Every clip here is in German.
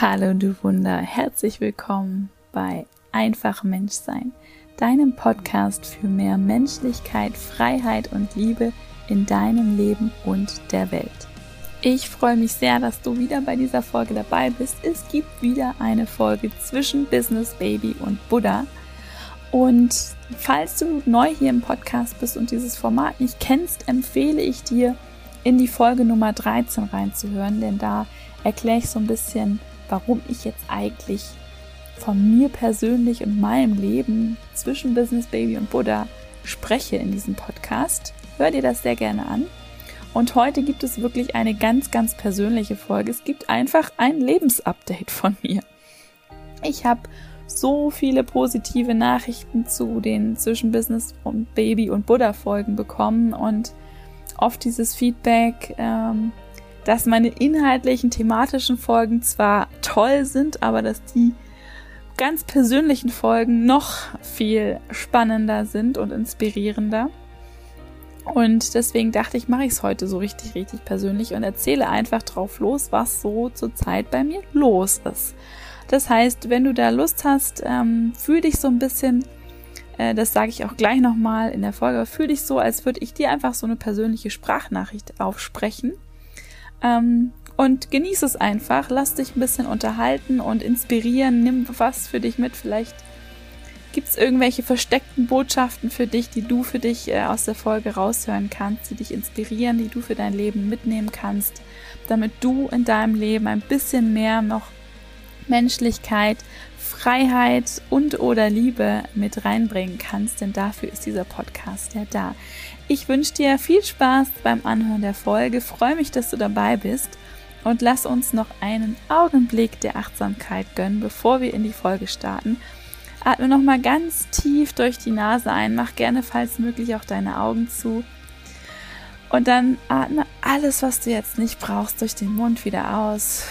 Hallo du Wunder, herzlich willkommen bei Einfach Menschsein, deinem Podcast für mehr Menschlichkeit, Freiheit und Liebe in deinem Leben und der Welt. Ich freue mich sehr, dass du wieder bei dieser Folge dabei bist. Es gibt wieder eine Folge zwischen Business Baby und Buddha. Und falls du neu hier im Podcast bist und dieses Format nicht kennst, empfehle ich dir, in die Folge Nummer 13 reinzuhören, denn da erkläre ich so ein bisschen, warum ich jetzt eigentlich von mir persönlich und meinem Leben zwischen Business Baby und Buddha spreche in diesem Podcast. Hör dir das sehr gerne an. Und heute gibt es wirklich eine ganz, ganz persönliche Folge. Es gibt einfach ein Lebensupdate von mir. Ich habe so viele positive Nachrichten zu den zwischen Business und Baby und Buddha Folgen bekommen und oft dieses Feedback, ähm, dass meine inhaltlichen, thematischen Folgen zwar toll sind, aber dass die ganz persönlichen Folgen noch viel spannender sind und inspirierender. Und deswegen dachte ich, mache ich es heute so richtig, richtig persönlich und erzähle einfach drauf los, was so zurzeit bei mir los ist. Das heißt, wenn du da Lust hast, ähm, fühl dich so ein bisschen, äh, das sage ich auch gleich nochmal in der Folge, fühl dich so, als würde ich dir einfach so eine persönliche Sprachnachricht aufsprechen ähm, und genieß es einfach, lass dich ein bisschen unterhalten und inspirieren, nimm was für dich mit. Vielleicht gibt es irgendwelche versteckten Botschaften für dich, die du für dich äh, aus der Folge raushören kannst, die dich inspirieren, die du für dein Leben mitnehmen kannst, damit du in deinem Leben ein bisschen mehr noch Menschlichkeit, Freiheit und oder Liebe mit reinbringen kannst, denn dafür ist dieser Podcast ja da. Ich wünsche dir viel Spaß beim Anhören der Folge, freue mich, dass du dabei bist und lass uns noch einen Augenblick der Achtsamkeit gönnen, bevor wir in die Folge starten. Atme noch mal ganz tief durch die Nase ein, mach gerne falls möglich auch deine Augen zu. Und dann atme alles, was du jetzt nicht brauchst, durch den Mund wieder aus.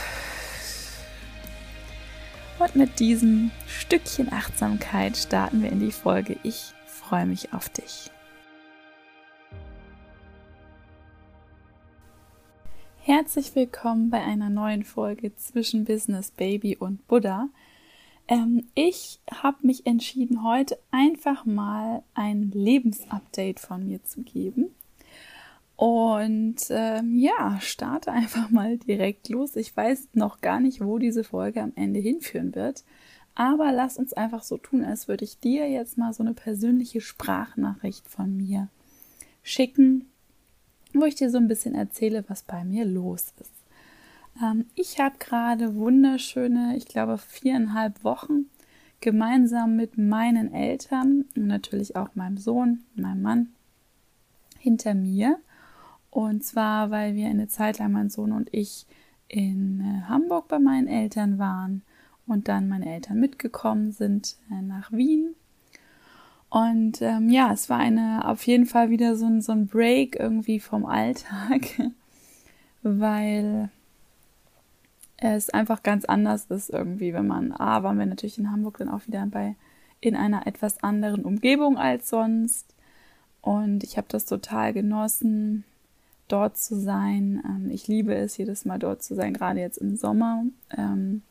Und mit diesem Stückchen Achtsamkeit starten wir in die Folge. Ich freue mich auf dich. Herzlich willkommen bei einer neuen Folge zwischen Business Baby und Buddha. Ähm, ich habe mich entschieden, heute einfach mal ein Lebensupdate von mir zu geben. Und ähm, ja, starte einfach mal direkt los. Ich weiß noch gar nicht, wo diese Folge am Ende hinführen wird. Aber lass uns einfach so tun, als würde ich dir jetzt mal so eine persönliche Sprachnachricht von mir schicken, wo ich dir so ein bisschen erzähle, was bei mir los ist. Ähm, ich habe gerade wunderschöne, ich glaube, viereinhalb Wochen gemeinsam mit meinen Eltern und natürlich auch meinem Sohn, meinem Mann hinter mir. Und zwar, weil wir eine Zeit lang, mein Sohn und ich, in äh, Hamburg bei meinen Eltern waren und dann meine Eltern mitgekommen sind äh, nach Wien und ähm, ja, es war eine auf jeden Fall wieder so ein, so ein Break irgendwie vom Alltag, weil es einfach ganz anders ist irgendwie, wenn man, ah, waren wir natürlich in Hamburg dann auch wieder bei in einer etwas anderen Umgebung als sonst. Und ich habe das total genossen, dort zu sein. Ähm, ich liebe es, jedes Mal dort zu sein, gerade jetzt im Sommer. Ähm,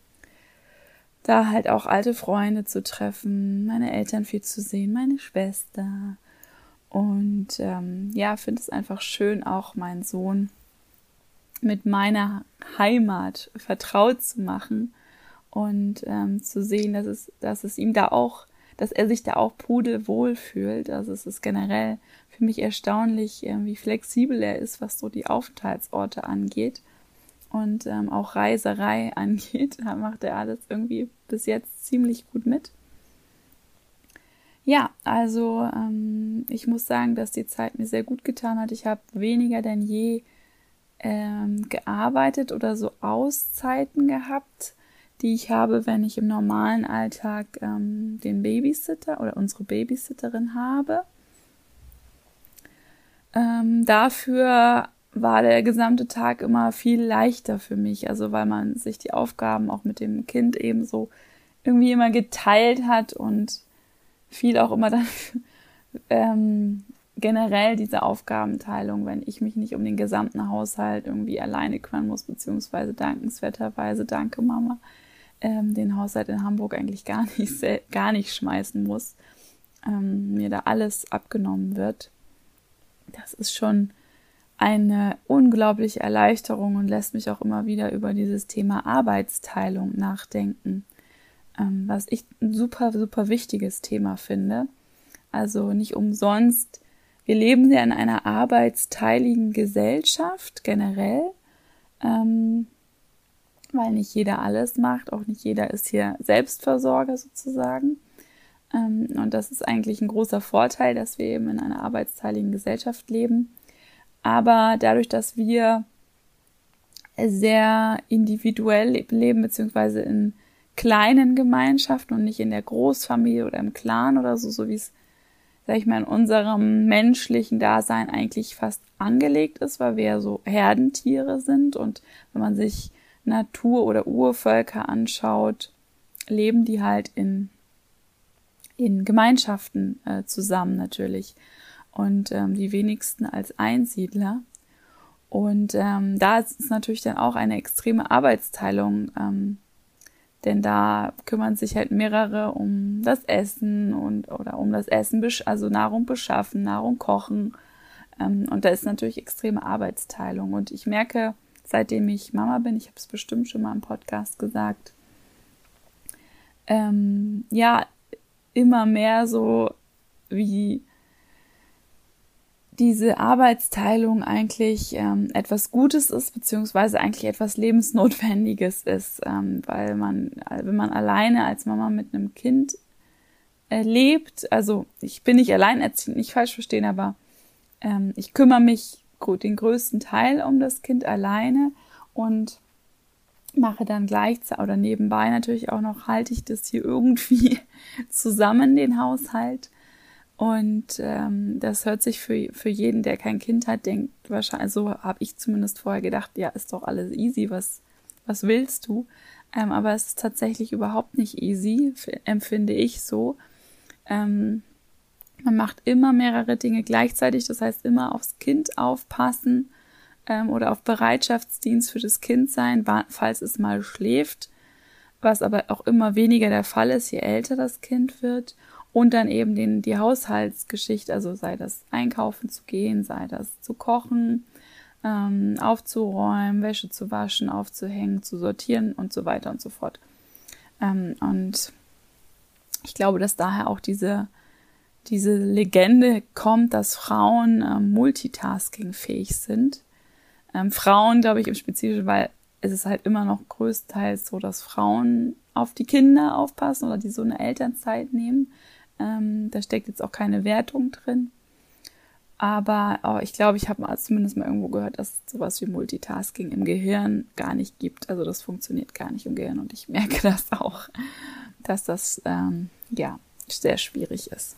da halt auch alte Freunde zu treffen, meine Eltern viel zu sehen, meine Schwester. Und ähm, ja, finde es einfach schön, auch meinen Sohn mit meiner Heimat vertraut zu machen und ähm, zu sehen, dass es, dass es ihm da auch, dass er sich da auch pudelwohl fühlt. Also es ist generell für mich erstaunlich, äh, wie flexibel er ist, was so die Aufenthaltsorte angeht und ähm, auch Reiserei angeht, da macht er alles irgendwie bis jetzt ziemlich gut mit. Ja, also ähm, ich muss sagen, dass die Zeit mir sehr gut getan hat. Ich habe weniger denn je ähm, gearbeitet oder so Auszeiten gehabt, die ich habe, wenn ich im normalen Alltag ähm, den Babysitter oder unsere Babysitterin habe. Ähm, dafür war der gesamte Tag immer viel leichter für mich. Also weil man sich die Aufgaben auch mit dem Kind eben so irgendwie immer geteilt hat und viel auch immer dann ähm, generell diese Aufgabenteilung, wenn ich mich nicht um den gesamten Haushalt irgendwie alleine kümmern muss, beziehungsweise dankenswerterweise, danke Mama, ähm, den Haushalt in Hamburg eigentlich gar nicht, gar nicht schmeißen muss, ähm, mir da alles abgenommen wird. Das ist schon eine unglaubliche Erleichterung und lässt mich auch immer wieder über dieses Thema Arbeitsteilung nachdenken, ähm, was ich ein super, super wichtiges Thema finde. Also nicht umsonst. Wir leben ja in einer arbeitsteiligen Gesellschaft generell, weil nicht jeder alles macht, auch nicht jeder ist hier Selbstversorger sozusagen. Ähm, und das ist eigentlich ein großer Vorteil, dass wir eben in einer arbeitsteiligen Gesellschaft leben. Aber dadurch, dass wir sehr individuell leben, beziehungsweise in kleinen Gemeinschaften und nicht in der Großfamilie oder im Clan oder so, so wie es, sag ich mal, in unserem menschlichen Dasein eigentlich fast angelegt ist, weil wir ja so Herdentiere sind und wenn man sich Natur- oder Urvölker anschaut, leben die halt in, in Gemeinschaften äh, zusammen natürlich und ähm, die wenigsten als Einsiedler. Und ähm, da ist es natürlich dann auch eine extreme Arbeitsteilung, ähm, denn da kümmern sich halt mehrere um das Essen und oder um das Essen, also Nahrung beschaffen, Nahrung kochen. Ähm, und da ist natürlich extreme Arbeitsteilung. Und ich merke, seitdem ich Mama bin, ich habe es bestimmt schon mal im Podcast gesagt, ähm, ja, immer mehr so wie diese Arbeitsteilung eigentlich ähm, etwas Gutes ist, beziehungsweise eigentlich etwas Lebensnotwendiges ist, ähm, weil man, wenn man alleine als Mama mit einem Kind äh, lebt, also ich bin nicht alleinerziehend, nicht falsch verstehen, aber ähm, ich kümmere mich gut den größten Teil um das Kind alleine und mache dann gleichzeitig oder nebenbei natürlich auch noch, halte ich das hier irgendwie zusammen, den Haushalt. Und ähm, das hört sich für, für jeden, der kein Kind hat, denkt wahrscheinlich, so habe ich zumindest vorher gedacht, ja, ist doch alles easy, was, was willst du? Ähm, aber es ist tatsächlich überhaupt nicht easy, empfinde ich so. Ähm, man macht immer mehrere Dinge gleichzeitig, das heißt immer aufs Kind aufpassen ähm, oder auf Bereitschaftsdienst für das Kind sein, falls es mal schläft, was aber auch immer weniger der Fall ist, je älter das Kind wird und dann eben den, die Haushaltsgeschichte, also sei das einkaufen zu gehen, sei das zu kochen, ähm, aufzuräumen, Wäsche zu waschen, aufzuhängen, zu sortieren und so weiter und so fort. Ähm, und ich glaube, dass daher auch diese, diese Legende kommt, dass Frauen ähm, multitasking-fähig sind. Ähm, Frauen, glaube ich, im Spezifischen, weil es ist halt immer noch größtenteils so, dass Frauen auf die Kinder aufpassen oder die so eine Elternzeit nehmen. Ähm, da steckt jetzt auch keine Wertung drin. Aber oh, ich glaube, ich habe mal zumindest mal irgendwo gehört, dass es sowas wie Multitasking im Gehirn gar nicht gibt. Also das funktioniert gar nicht im Gehirn und ich merke das auch, dass das ähm, ja sehr schwierig ist.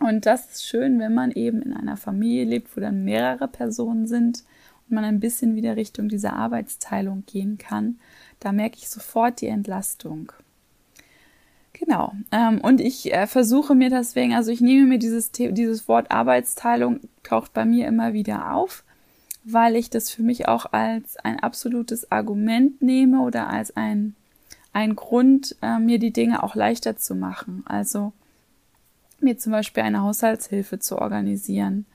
Und das ist schön, wenn man eben in einer Familie lebt, wo dann mehrere Personen sind und man ein bisschen wieder Richtung dieser Arbeitsteilung gehen kann. Da merke ich sofort die Entlastung. Genau. Ähm, und ich äh, versuche mir deswegen, also ich nehme mir dieses, dieses Wort Arbeitsteilung, taucht bei mir immer wieder auf, weil ich das für mich auch als ein absolutes Argument nehme oder als ein, ein Grund, äh, mir die Dinge auch leichter zu machen. Also mir zum Beispiel eine Haushaltshilfe zu organisieren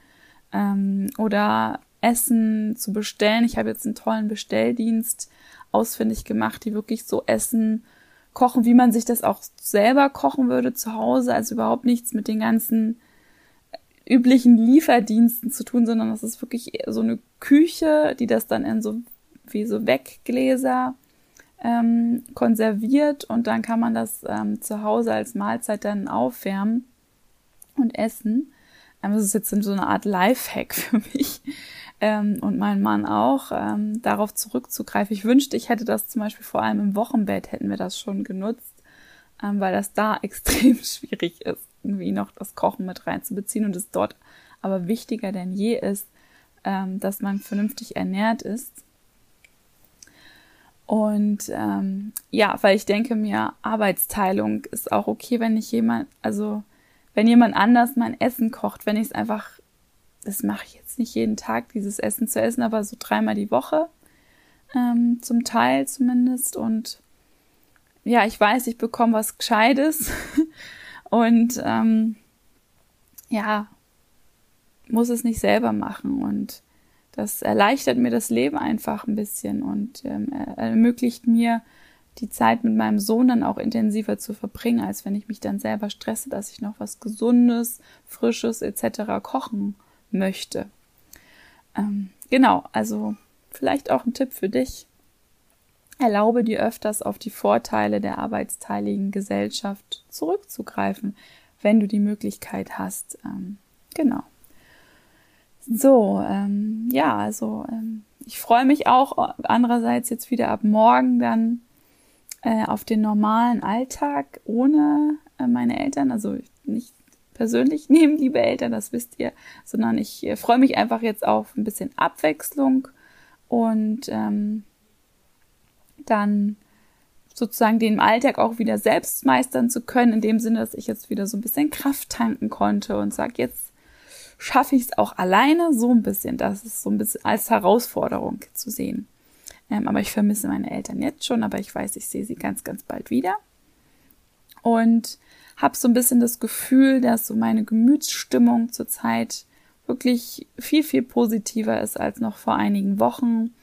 ähm, oder Essen zu bestellen. Ich habe jetzt einen tollen Bestelldienst ausfindig gemacht, die wirklich so Essen kochen, wie man sich das auch selber kochen würde zu Hause. Also überhaupt nichts mit den ganzen üblichen Lieferdiensten zu tun, sondern das ist wirklich so eine Küche, die das dann in so wie so Weggläser ähm, konserviert und dann kann man das ähm, zu Hause als Mahlzeit dann aufwärmen und essen. Ähm, das ist jetzt so eine Art Lifehack für mich ähm, und mein Mann auch, ähm, darauf zurückzugreifen. Ich wünschte, ich hätte das zum Beispiel vor allem im Wochenbett hätten wir das schon genutzt, ähm, weil das da extrem schwierig ist, irgendwie noch das Kochen mit reinzubeziehen und es dort aber wichtiger denn je ist, ähm, dass man vernünftig ernährt ist. Und ähm, ja, weil ich denke mir, Arbeitsteilung ist auch okay, wenn ich jemand, also wenn jemand anders mein Essen kocht, wenn ich es einfach das mache ich jetzt nicht jeden Tag, dieses Essen zu essen, aber so dreimal die Woche, ähm, zum Teil zumindest. Und ja, ich weiß, ich bekomme was Gescheites und ähm, ja, muss es nicht selber machen und das erleichtert mir das Leben einfach ein bisschen und ähm, ermöglicht mir die Zeit mit meinem Sohn dann auch intensiver zu verbringen, als wenn ich mich dann selber stresse, dass ich noch was Gesundes, Frisches etc. kochen möchte. Ähm, genau, also vielleicht auch ein Tipp für dich. Erlaube dir öfters auf die Vorteile der arbeitsteiligen Gesellschaft zurückzugreifen, wenn du die Möglichkeit hast. Ähm, genau. So, ähm, ja, also ähm, ich freue mich auch andererseits jetzt wieder ab morgen dann äh, auf den normalen Alltag ohne äh, meine Eltern, also nicht persönlich neben liebe Eltern, das wisst ihr, sondern ich äh, freue mich einfach jetzt auf ein bisschen Abwechslung und ähm, dann sozusagen den Alltag auch wieder selbst meistern zu können, in dem Sinne, dass ich jetzt wieder so ein bisschen Kraft tanken konnte und sage, jetzt schaffe ich es auch alleine, so ein bisschen. Das ist so ein bisschen als Herausforderung zu sehen. Ähm, aber ich vermisse meine Eltern jetzt schon, aber ich weiß, ich sehe sie ganz, ganz bald wieder. Und habe so ein bisschen das Gefühl, dass so meine Gemütsstimmung zurzeit wirklich viel, viel positiver ist als noch vor einigen Wochen.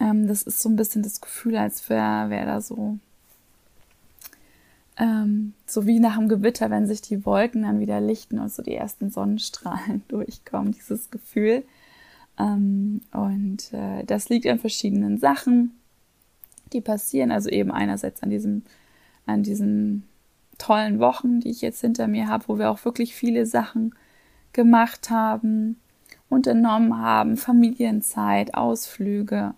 Ähm, das ist so ein bisschen das Gefühl, als wäre wär da so, ähm, so wie nach dem Gewitter, wenn sich die Wolken dann wieder lichten und so die ersten Sonnenstrahlen durchkommen, dieses Gefühl. Ähm, und äh, das liegt an verschiedenen Sachen, die passieren. Also eben einerseits an diesem, an diesen tollen Wochen, die ich jetzt hinter mir habe, wo wir auch wirklich viele Sachen gemacht haben, unternommen haben, Familienzeit, Ausflüge,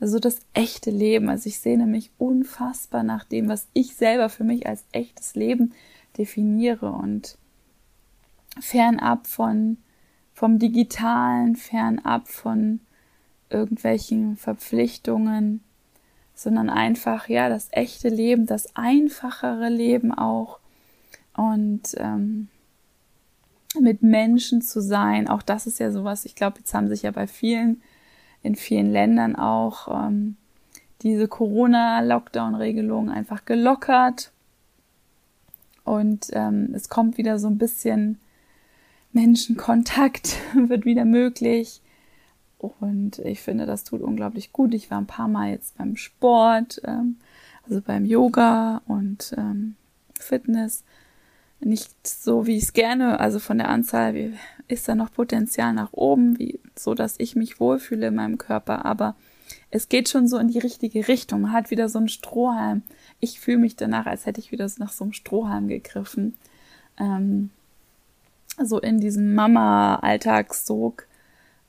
also das echte Leben. Also ich sehne mich unfassbar nach dem, was ich selber für mich als echtes Leben definiere und fernab von vom digitalen, fernab von irgendwelchen Verpflichtungen, sondern einfach ja das echte Leben, das einfachere Leben auch und ähm, mit Menschen zu sein. Auch das ist ja sowas. Ich glaube, jetzt haben sich ja bei vielen in vielen Ländern auch ähm, diese Corona-Lockdown-Regelung einfach gelockert und ähm, es kommt wieder so ein bisschen Menschenkontakt wird wieder möglich. Und ich finde, das tut unglaublich gut. Ich war ein paar Mal jetzt beim Sport, ähm, also beim Yoga und ähm, Fitness. Nicht so, wie ich es gerne, also von der Anzahl ist da noch Potenzial nach oben, wie, so dass ich mich wohlfühle in meinem Körper, aber es geht schon so in die richtige Richtung. Man hat wieder so einen Strohhalm. Ich fühle mich danach, als hätte ich wieder nach so einem Strohhalm gegriffen. Ähm, so in diesen Mama-Alltagssog,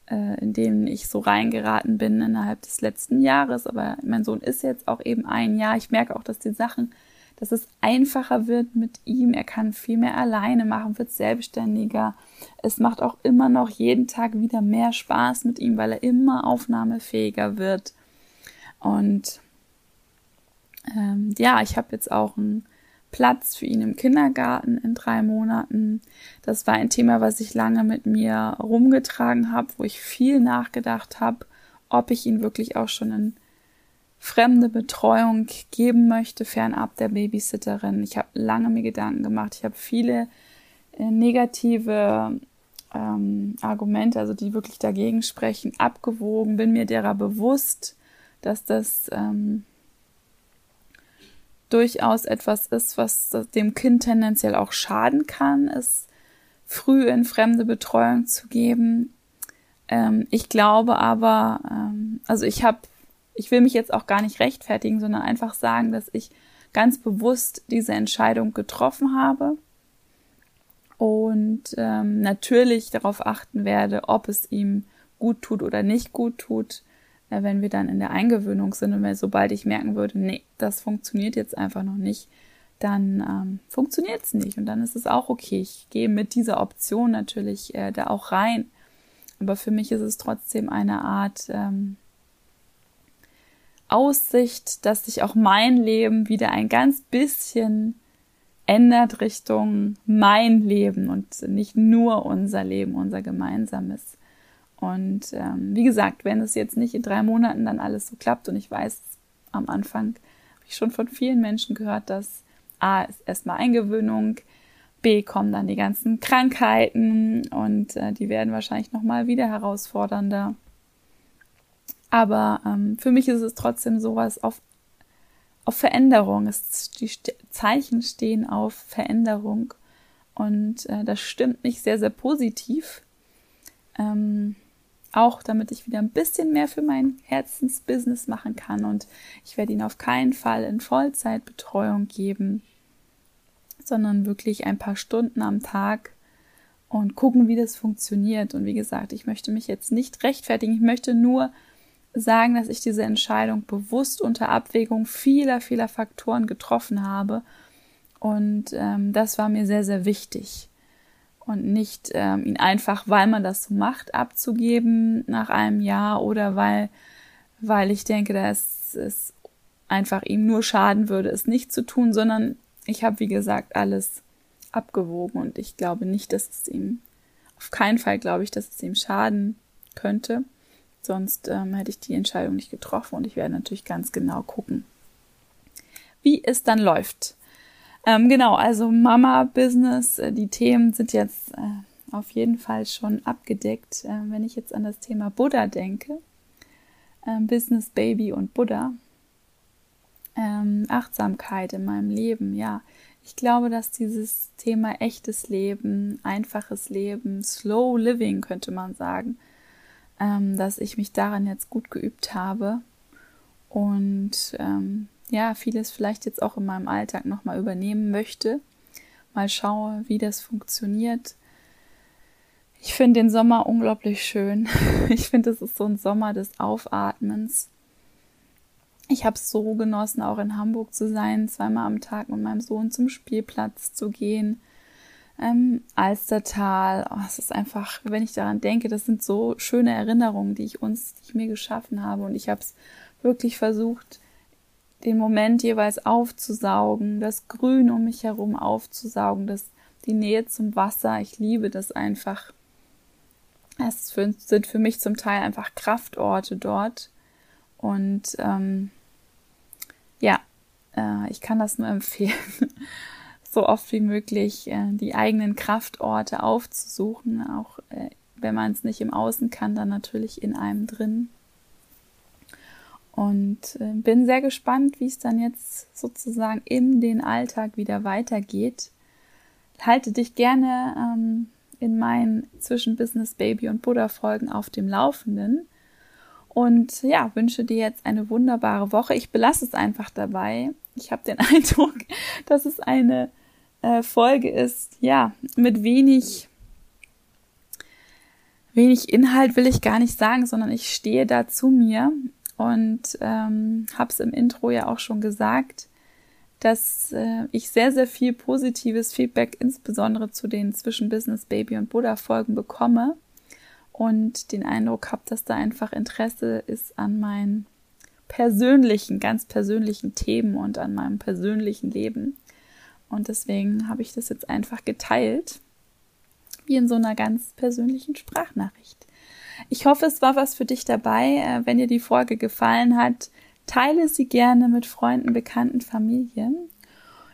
äh, in den ich so reingeraten bin innerhalb des letzten Jahres. Aber mein Sohn ist jetzt auch eben ein Jahr. Ich merke auch, dass die Sachen, dass es einfacher wird mit ihm. Er kann viel mehr alleine machen, wird selbstständiger. Es macht auch immer noch jeden Tag wieder mehr Spaß mit ihm, weil er immer aufnahmefähiger wird. Und ähm, ja, ich habe jetzt auch ein Platz für ihn im Kindergarten in drei Monaten. Das war ein Thema, was ich lange mit mir rumgetragen habe, wo ich viel nachgedacht habe, ob ich ihn wirklich auch schon in fremde Betreuung geben möchte, fernab der Babysitterin. Ich habe lange mir Gedanken gemacht. Ich habe viele äh, negative ähm, Argumente, also die wirklich dagegen sprechen, abgewogen, bin mir derer bewusst, dass das ähm, durchaus etwas ist, was dem Kind tendenziell auch schaden kann, es früh in fremde Betreuung zu geben. Ähm, ich glaube aber, ähm, also ich habe, ich will mich jetzt auch gar nicht rechtfertigen, sondern einfach sagen, dass ich ganz bewusst diese Entscheidung getroffen habe und ähm, natürlich darauf achten werde, ob es ihm gut tut oder nicht gut tut, äh, wenn wir dann in der Eingewöhnung sind und wenn, sobald ich merken würde, nee, das funktioniert jetzt einfach noch nicht, dann ähm, funktioniert es nicht und dann ist es auch okay. Ich gehe mit dieser Option natürlich äh, da auch rein. Aber für mich ist es trotzdem eine Art ähm, Aussicht, dass sich auch mein Leben wieder ein ganz bisschen ändert Richtung mein Leben und nicht nur unser Leben, unser gemeinsames. Und ähm, wie gesagt, wenn es jetzt nicht in drei Monaten dann alles so klappt und ich weiß, am Anfang habe ich schon von vielen Menschen gehört, dass A ist erstmal Eingewöhnung, B kommen dann die ganzen Krankheiten und äh, die werden wahrscheinlich nochmal wieder herausfordernder. Aber ähm, für mich ist es trotzdem sowas auf, auf Veränderung. Es, die Zeichen stehen auf Veränderung und äh, das stimmt mich sehr, sehr positiv. Ähm, auch damit ich wieder ein bisschen mehr für mein Herzensbusiness machen kann und ich werde ihn auf keinen Fall in Vollzeitbetreuung geben, sondern wirklich ein paar Stunden am Tag und gucken, wie das funktioniert. Und wie gesagt, ich möchte mich jetzt nicht rechtfertigen, ich möchte nur sagen, dass ich diese Entscheidung bewusst unter Abwägung vieler, vieler Faktoren getroffen habe. Und ähm, das war mir sehr, sehr wichtig und nicht ähm, ihn einfach, weil man das so macht, abzugeben nach einem Jahr oder weil, weil ich denke, dass es einfach ihm nur schaden würde, es nicht zu tun, sondern ich habe, wie gesagt, alles abgewogen und ich glaube nicht, dass es ihm, auf keinen Fall glaube ich, dass es ihm schaden könnte. Sonst ähm, hätte ich die Entscheidung nicht getroffen und ich werde natürlich ganz genau gucken, wie es dann läuft. Ähm, genau, also Mama-Business, äh, die Themen sind jetzt äh, auf jeden Fall schon abgedeckt. Äh, wenn ich jetzt an das Thema Buddha denke, ähm, Business, Baby und Buddha, ähm, Achtsamkeit in meinem Leben, ja. Ich glaube, dass dieses Thema echtes Leben, einfaches Leben, Slow Living könnte man sagen, ähm, dass ich mich daran jetzt gut geübt habe und ähm, ja, vieles vielleicht jetzt auch in meinem Alltag nochmal übernehmen möchte. Mal schaue, wie das funktioniert. Ich finde den Sommer unglaublich schön. Ich finde, es ist so ein Sommer des Aufatmens. Ich habe es so genossen, auch in Hamburg zu sein, zweimal am Tag mit meinem Sohn zum Spielplatz zu gehen. Ähm, Alstertal, oh, es ist einfach, wenn ich daran denke, das sind so schöne Erinnerungen, die ich uns, die ich mir geschaffen habe. Und ich habe es wirklich versucht, den Moment jeweils aufzusaugen, das Grün um mich herum aufzusaugen, das, die Nähe zum Wasser. Ich liebe das einfach. Es sind für mich zum Teil einfach Kraftorte dort. Und ähm, ja, äh, ich kann das nur empfehlen, so oft wie möglich äh, die eigenen Kraftorte aufzusuchen, auch äh, wenn man es nicht im Außen kann, dann natürlich in einem drin. Und äh, bin sehr gespannt, wie es dann jetzt sozusagen in den Alltag wieder weitergeht. Halte dich gerne ähm, in meinen zwischen Business Baby und Buddha Folgen auf dem Laufenden. Und ja, wünsche dir jetzt eine wunderbare Woche. Ich belasse es einfach dabei. Ich habe den Eindruck, dass es eine äh, Folge ist, ja, mit wenig wenig Inhalt will ich gar nicht sagen, sondern ich stehe da zu mir und ähm, habe es im Intro ja auch schon gesagt, dass äh, ich sehr, sehr viel positives Feedback, insbesondere zu den zwischen Business Baby und Buddha Folgen bekomme und den Eindruck habe, dass da einfach Interesse ist an meinen persönlichen, ganz persönlichen Themen und an meinem persönlichen Leben. Und deswegen habe ich das jetzt einfach geteilt, wie in so einer ganz persönlichen Sprachnachricht. Ich hoffe, es war was für dich dabei. Äh, wenn dir die Folge gefallen hat, teile sie gerne mit Freunden, Bekannten, Familien.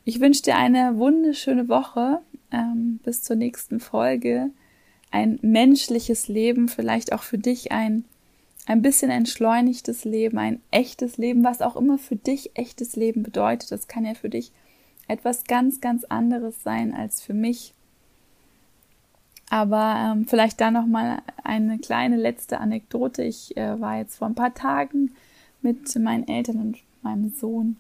Ich wünsche dir eine wunderschöne Woche. Ähm, bis zur nächsten Folge. Ein menschliches Leben, vielleicht auch für dich ein, ein bisschen entschleunigtes Leben, ein echtes Leben, was auch immer für dich echtes Leben bedeutet. Das kann ja für dich etwas ganz, ganz anderes sein als für mich. Aber ähm, vielleicht da noch mal eine kleine letzte Anekdote. Ich äh, war jetzt vor ein paar Tagen mit meinen Eltern und meinem Sohn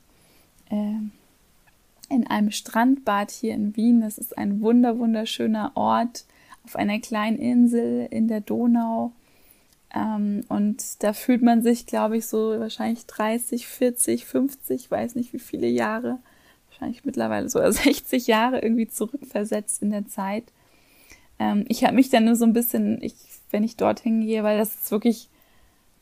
äh, in einem Strandbad hier in Wien. Das ist ein wunder wunderschöner Ort auf einer kleinen Insel in der Donau. Ähm, und da fühlt man sich, glaube ich, so wahrscheinlich 30, 40, 50, weiß nicht wie viele Jahre, wahrscheinlich mittlerweile sogar 60 Jahre irgendwie zurückversetzt in der Zeit ähm, ich habe mich dann nur so ein bisschen, ich, wenn ich dorthin gehe, weil das ist wirklich,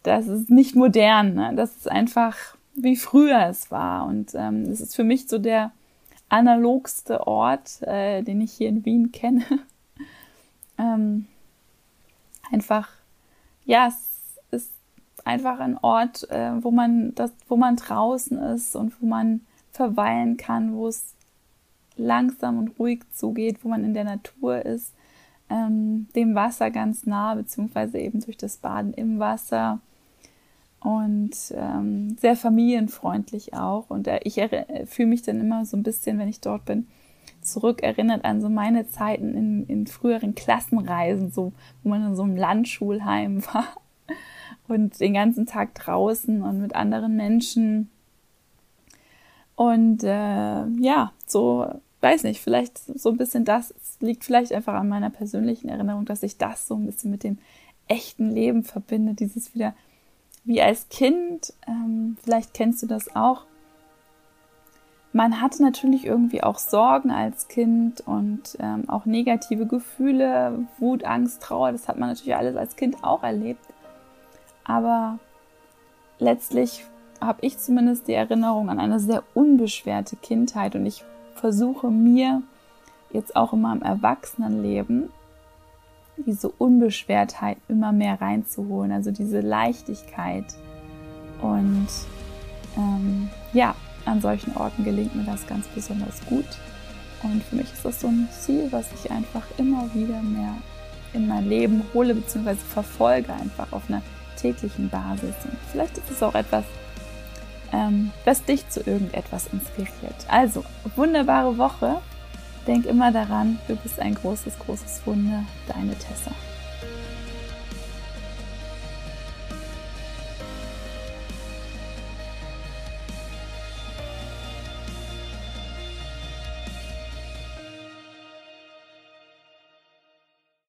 das ist nicht modern, ne? das ist einfach wie früher es war. Und ähm, ist für mich so der analogste Ort, äh, den ich hier in Wien kenne. ähm, einfach, ja, es ist einfach ein Ort, äh, wo man das, wo man draußen ist und wo man verweilen kann, wo es langsam und ruhig zugeht, wo man in der Natur ist, ähm, dem Wasser ganz nah, beziehungsweise eben durch das Baden im Wasser und ähm, sehr familienfreundlich auch. Und äh, ich fühle mich dann immer so ein bisschen, wenn ich dort bin, zurückerinnert an so meine Zeiten in, in früheren Klassenreisen, so, wo man in so einem Landschulheim war und den ganzen Tag draußen und mit anderen Menschen. Und äh, ja, so, weiß nicht, vielleicht so ein bisschen das liegt vielleicht einfach an meiner persönlichen Erinnerung, dass ich das so ein bisschen mit dem echten Leben verbinde, dieses wieder wie als Kind, ähm, vielleicht kennst du das auch, man hatte natürlich irgendwie auch Sorgen als Kind und ähm, auch negative Gefühle, Wut, Angst, Trauer, das hat man natürlich alles als Kind auch erlebt. Aber letztlich habe ich zumindest die Erinnerung an eine sehr unbeschwerte Kindheit und ich versuche mir jetzt auch in meinem Erwachsenenleben diese Unbeschwertheit immer mehr reinzuholen, also diese Leichtigkeit. Und ähm, ja, an solchen Orten gelingt mir das ganz besonders gut. Und für mich ist das so ein Ziel, was ich einfach immer wieder mehr in mein Leben hole bzw. verfolge, einfach auf einer täglichen Basis. Und vielleicht ist es auch etwas, ähm, was dich zu irgendetwas inspiriert. Also, wunderbare Woche. Denk immer daran, du bist ein großes, großes Wunder, deine Tessa.